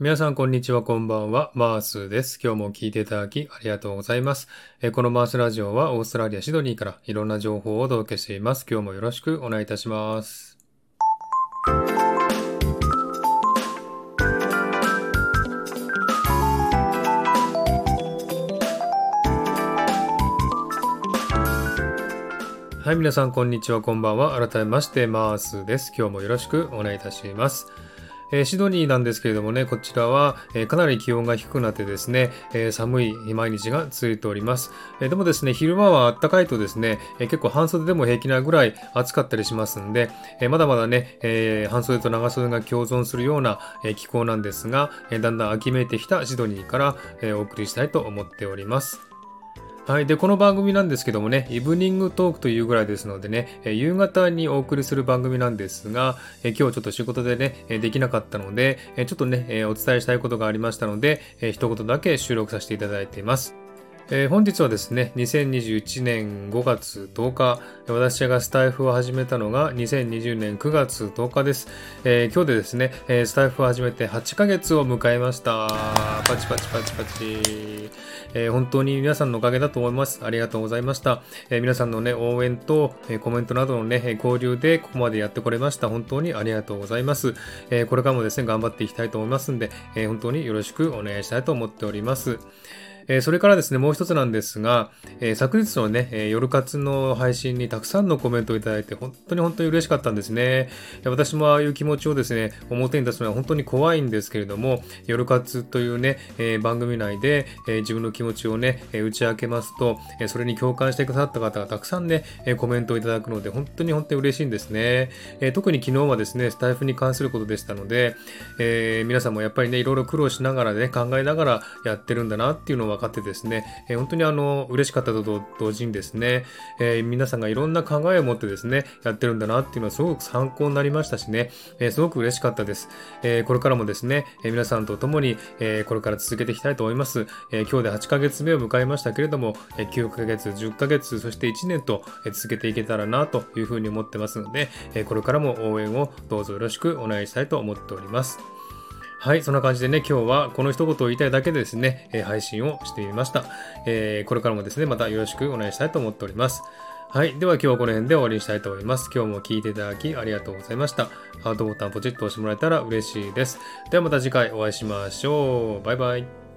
皆さん、こんにちは、こんばんは。マースです。今日も聞いていただきありがとうございます。このマースラジオはオーストラリア・シドニーからいろんな情報をお届けしています。今日もよろしくお願いいたします。はい、皆さん、こんにちは、こんばんは。改めまして、マースです。今日もよろしくお願いいたします。えー、シドニーなんですけれどもね、こちらは、えー、かなり気温が低くなってですね、えー、寒い毎日が続いております。えでもですね、昼間は暖かいとですね、え結構半袖でも平気なぐらい暑かったりしますんで、えまだまだね、え半袖と長袖が共存するような、え気候なんですが、えだんだん秋めいてきたシドニーから、えお送りしたいと思っております。はい。で、この番組なんですけどもね、イブニングトークというぐらいですのでね、え夕方にお送りする番組なんですが、え今日ちょっと仕事でね、えできなかったので、えちょっとね、えお伝えしたいことがありましたので、え一言だけ収録させていただいています。えー、本日はですね、2021年5月10日、私がスタイフを始めたのが2020年9月10日です。えー、今日でですね、えー、スタイフを始めて8ヶ月を迎えました。パチパチパチパチ。え本当に皆さんのおかげだと思います。ありがとうございました。え皆さんのね、応援と、えコメントなどのね、交流でここまでやってこれました。本当にありがとうございます。えこれからもですね、頑張っていきたいと思いますんで、え本当によろしくお願いしたいと思っております。えそれからですね、もう一つなんですが、え昨日のね、え夜活の配信にたくさんのコメントをいただいて、本当に本当に嬉しかったんですね。私もああいう気持ちをですね、表に出すのは本当に怖いんですけれども、夜活というね、え番組内で、え自分の気持ちをね、え打ち明けますと、えそれに共感してくださった方がたくさんね、えコメントをいただくので、本当に本当に嬉しいんですね。え特に昨日はですね、スタイフに関することでしたので、えー、皆さんもやっぱりね、いろいろ苦労しながらね、考えながらやってるんだなっていうのを分かってですね、えー、本当にあの、嬉しかったと同時にですね、えー、皆さんがいろんな考えを持ってですね、やってるんだなっていうのはすごく参考になりましたしね、えー、すごく嬉しかったです。えー、これからもですね、えー、皆さんと共に、えー、これから続けていきたいと思います。えー、今日で8ヶ月目を迎えましたけれども、えー、9ヶ月、10ヶ月、そして1年と、え、続けていけたらなというふうに思ってますので、えー、これからも応援をどうぞよろしくお願いしたいと思っております。はい、そんな感じでね、今日はこの一言を言いたいだけでですね、え、配信をしてみました、えー、これからもですね、またよろしくお願いしたいと思っております。はい。では今日はこの辺で終わりにしたいと思います。今日も聴いていただきありがとうございました。ハートボタンポチッと押してもらえたら嬉しいです。ではまた次回お会いしましょう。バイバイ。